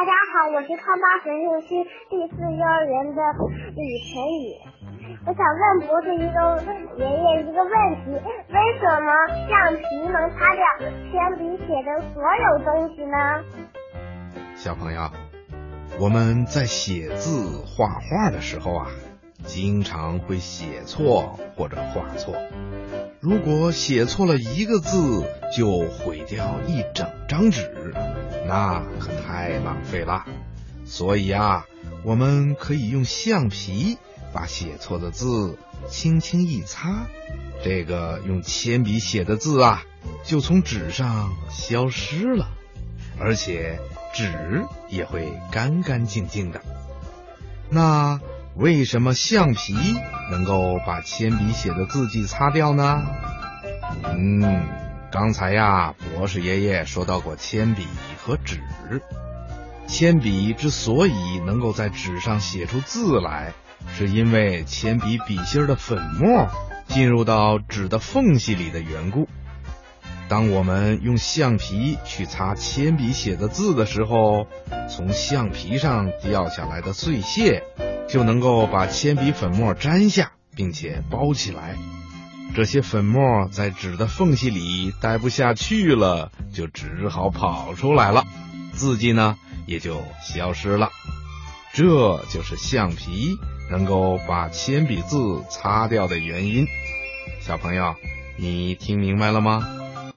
大家好，我是康巴神六区第四幼儿园的李晨宇。我想问博士一个问爷爷一个问题：为什么橡皮能擦掉铅笔写的所有东西呢？小朋友，我们在写字画画的时候啊，经常会写错或者画错。如果写错了一个字，就毁掉一整张纸，那可太浪费了。所以啊，我们可以用橡皮把写错的字轻轻一擦，这个用铅笔写的字啊，就从纸上消失了，而且纸也会干干净净的。那。为什么橡皮能够把铅笔写的字迹擦掉呢？嗯，刚才呀，博士爷爷说到过铅笔和纸。铅笔之所以能够在纸上写出字来，是因为铅笔笔芯的粉末进入到纸的缝隙里的缘故。当我们用橡皮去擦铅笔写的字的时候，从橡皮上掉下来的碎屑。就能够把铅笔粉末粘下，并且包起来。这些粉末在纸的缝隙里待不下去了，就只好跑出来了，字迹呢也就消失了。这就是橡皮能够把铅笔字擦掉的原因。小朋友，你听明白了吗？